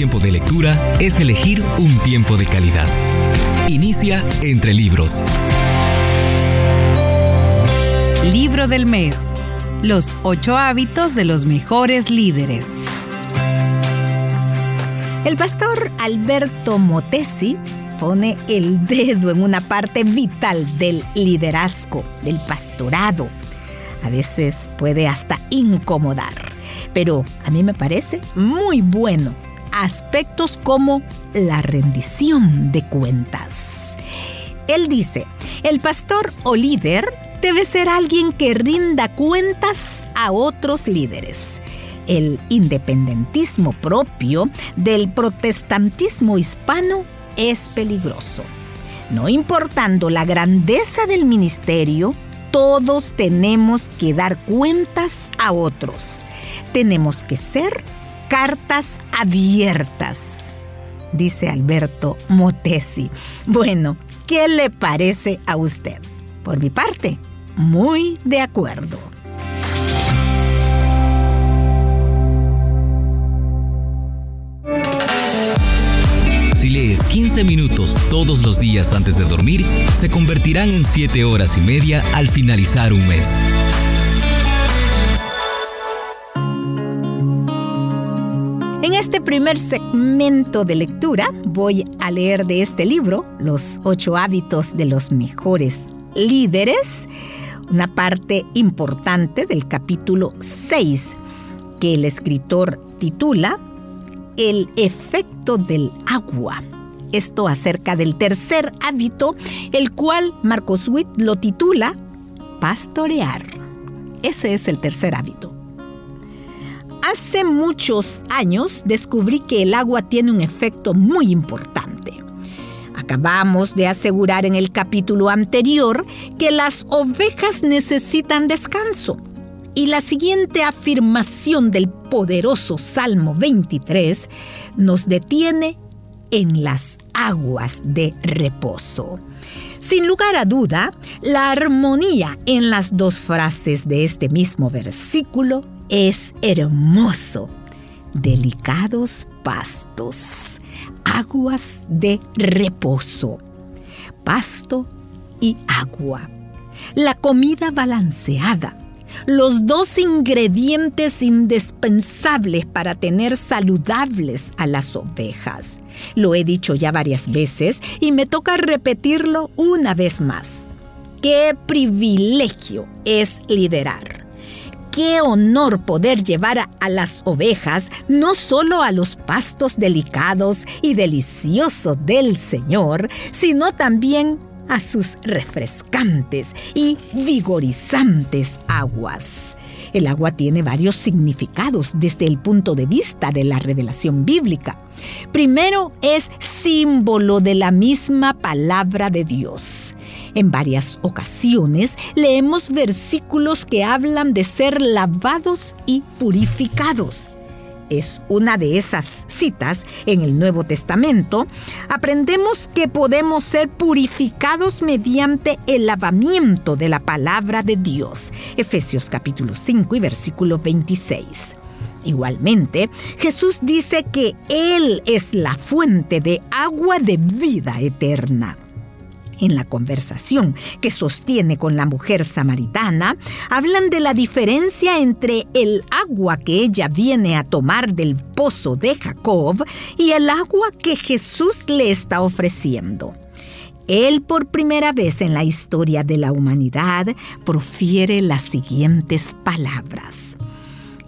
tiempo de lectura es elegir un tiempo de calidad. Inicia entre libros. Libro del mes. Los ocho hábitos de los mejores líderes. El pastor Alberto Motesi pone el dedo en una parte vital del liderazgo, del pastorado. A veces puede hasta incomodar, pero a mí me parece muy bueno. Aspectos como la rendición de cuentas. Él dice, el pastor o líder debe ser alguien que rinda cuentas a otros líderes. El independentismo propio del protestantismo hispano es peligroso. No importando la grandeza del ministerio, todos tenemos que dar cuentas a otros. Tenemos que ser cartas abiertas, dice Alberto Motesi. Bueno, ¿qué le parece a usted? Por mi parte, muy de acuerdo. Si lees 15 minutos todos los días antes de dormir, se convertirán en 7 horas y media al finalizar un mes. Este primer segmento de lectura voy a leer de este libro, Los ocho hábitos de los mejores líderes, una parte importante del capítulo 6 que el escritor titula El efecto del agua. Esto acerca del tercer hábito, el cual Marcos Witt lo titula Pastorear. Ese es el tercer hábito. Hace muchos años descubrí que el agua tiene un efecto muy importante. Acabamos de asegurar en el capítulo anterior que las ovejas necesitan descanso. Y la siguiente afirmación del poderoso Salmo 23 nos detiene en las aguas de reposo. Sin lugar a duda, la armonía en las dos frases de este mismo versículo es hermoso. Delicados pastos, aguas de reposo, pasto y agua. La comida balanceada, los dos ingredientes indispensables para tener saludables a las ovejas. Lo he dicho ya varias veces y me toca repetirlo una vez más. Qué privilegio es liderar. Qué honor poder llevar a, las ovejas no solo a los pastos delicados y deliciosos del Señor, sino también a sus refrescantes y vigorizantes aguas. El agua tiene varios significados desde el punto de vista de la revelación bíblica. Primero es símbolo de la misma palabra de Dios. En varias ocasiones leemos versículos que hablan de ser lavados y purificados es una de esas citas en el Nuevo Testamento, aprendemos que podemos ser purificados mediante el lavamiento de la palabra de Dios. Efesios capítulo 5 y versículo 26. Igualmente, Jesús dice que Él es la fuente de agua de vida eterna en la conversación que sostiene con la mujer samaritana, hablan de la diferencia entre el agua que ella viene a tomar del pozo de Jacob y el agua que Jesús le está ofreciendo. Él por primera vez en la historia de la humanidad profiere las siguientes palabras.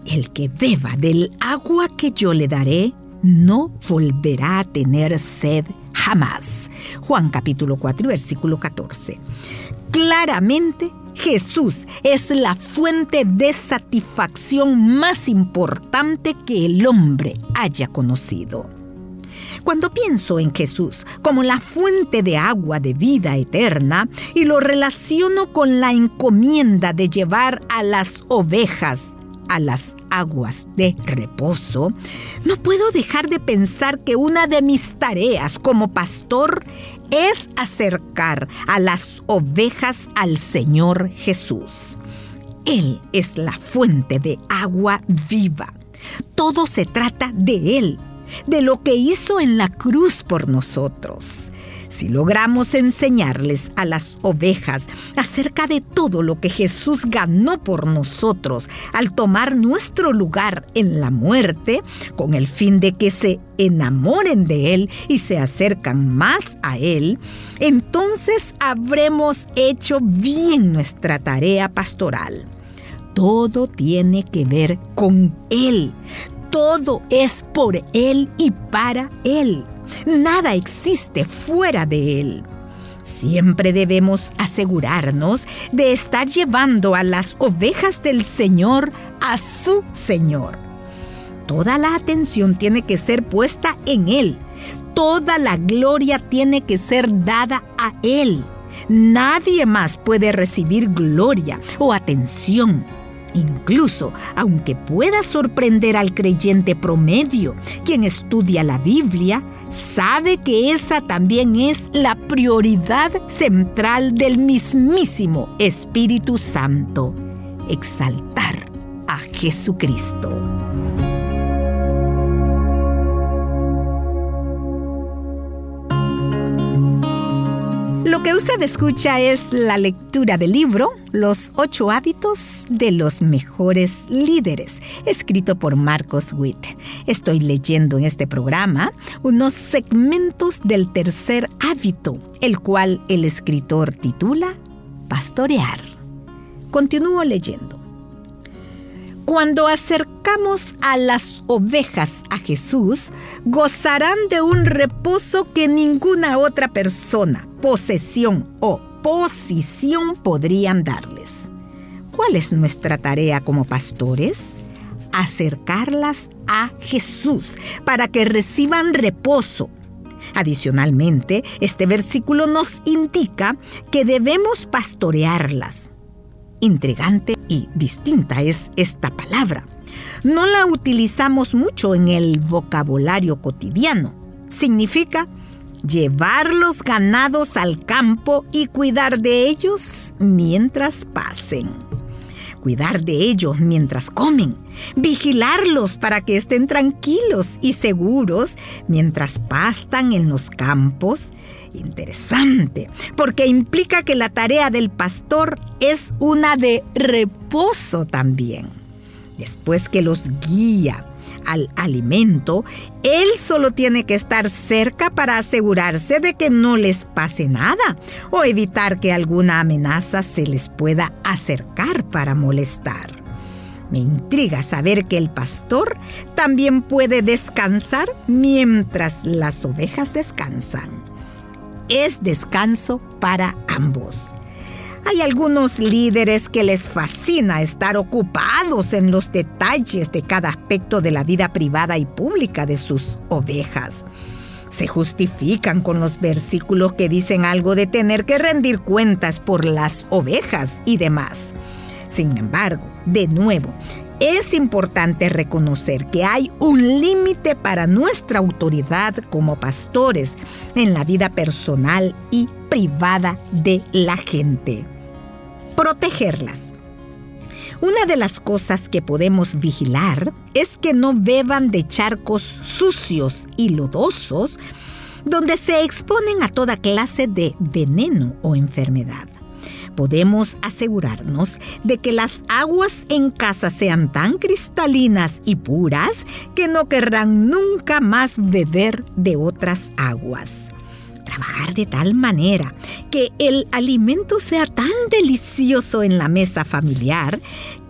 El que beba del agua que yo le daré, no volverá a tener sed jamás. Juan capítulo 4 versículo 14. Claramente Jesús es la fuente de satisfacción más importante que el hombre haya conocido. Cuando pienso en Jesús como la fuente de agua de vida eterna y lo relaciono con la encomienda de llevar a las ovejas a las aguas de reposo, no puedo dejar de pensar que una de mis tareas como pastor es acercar a las ovejas al Señor Jesús. Él es la fuente de agua viva. Todo se trata de Él. De lo que hizo en la cruz por nosotros. Si logramos enseñarles a las ovejas acerca de todo lo que Jesús ganó por nosotros al tomar nuestro lugar en la muerte, con el fin de que se enamoren de Él y se acercan más a Él, entonces habremos hecho bien nuestra tarea pastoral. Todo tiene que ver con Él. Todo es por Él y para Él. Nada existe fuera de Él. Siempre debemos asegurarnos de estar llevando a las ovejas del Señor a su Señor. Toda la atención tiene que ser puesta en Él. Toda la gloria tiene que ser dada a Él. Nadie más puede recibir gloria o atención. Incluso, aunque pueda sorprender al creyente promedio, quien estudia la Biblia, sabe que esa también es la prioridad central del mismísimo Espíritu Santo, exaltar a Jesucristo. Lo que usted escucha es la lectura del libro Los ocho hábitos de los mejores líderes, escrito por Marcos Witt. Estoy leyendo en este programa unos segmentos del tercer hábito, el cual el escritor titula Pastorear. Continúo leyendo. Cuando acercamos a las ovejas a Jesús, gozarán de un reposo que ninguna otra persona, posesión o posición podrían darles. ¿Cuál es nuestra tarea como pastores? Acercarlas a Jesús para que reciban reposo. Adicionalmente, este versículo nos indica que debemos pastorearlas intrigante y distinta es esta palabra. No la utilizamos mucho en el vocabulario cotidiano. Significa llevar los ganados al campo y cuidar de ellos mientras pasen. Cuidar de ellos mientras comen. Vigilarlos para que estén tranquilos y seguros mientras pastan en los campos Interesante, porque implica que la tarea del pastor es una de reposo también. Después que los guía al alimento, él solo tiene que estar cerca para asegurarse de que no les pase nada o evitar que alguna amenaza se les pueda acercar para molestar. Me intriga saber que el pastor también puede descansar mientras las ovejas descansan es descanso para ambos. Hay algunos líderes que les fascina estar ocupados en los detalles de cada aspecto de la vida privada y pública de sus ovejas. Se justifican con los versículos que dicen algo de tener que rendir cuentas por las ovejas y demás. Sin embargo, de nuevo, es importante reconocer que hay un límite para nuestra autoridad como pastores en la vida personal y privada de la gente. Protegerlas. Una de las cosas que podemos vigilar es que no beban de charcos sucios y lodosos donde se exponen a toda clase de veneno o enfermedad podemos asegurarnos de que las aguas en casa sean tan cristalinas y puras que no querrán nunca más beber de otras aguas. Trabajar de tal manera que el alimento sea tan delicioso en la mesa familiar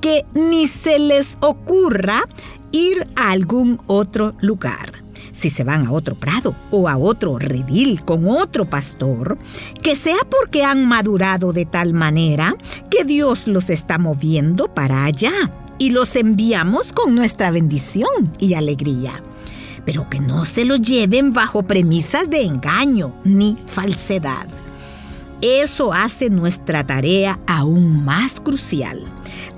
que ni se les ocurra ir a algún otro lugar si se van a otro prado o a otro redil con otro pastor, que sea porque han madurado de tal manera que Dios los está moviendo para allá y los enviamos con nuestra bendición y alegría. Pero que no se lo lleven bajo premisas de engaño ni falsedad. Eso hace nuestra tarea aún más crucial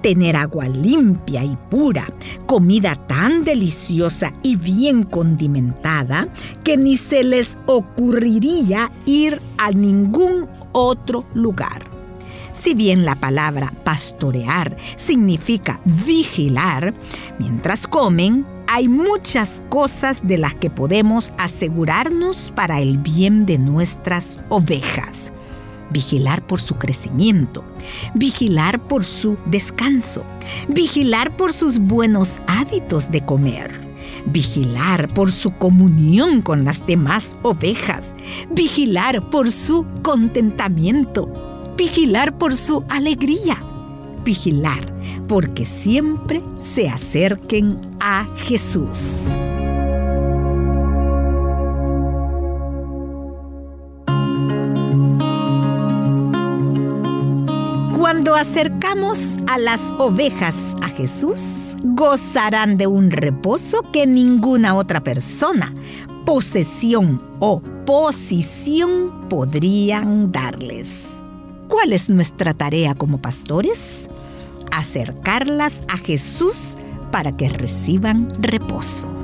tener agua limpia y pura, comida tan deliciosa y bien condimentada que ni se les ocurriría ir a ningún otro lugar. Si bien la palabra pastorear significa vigilar, mientras comen, hay muchas cosas de las que podemos asegurarnos para el bien de nuestras ovejas. Vigilar por su crecimiento, vigilar por su descanso, vigilar por sus buenos hábitos de comer, vigilar por su comunión con las demás ovejas, vigilar por su contentamiento, vigilar por su alegría, vigilar porque siempre se acerquen a Jesús. Acercamos a las ovejas a Jesús, gozarán de un reposo que ninguna otra persona, posesión o posición podrían darles. ¿Cuál es nuestra tarea como pastores? Acercarlas a Jesús para que reciban reposo.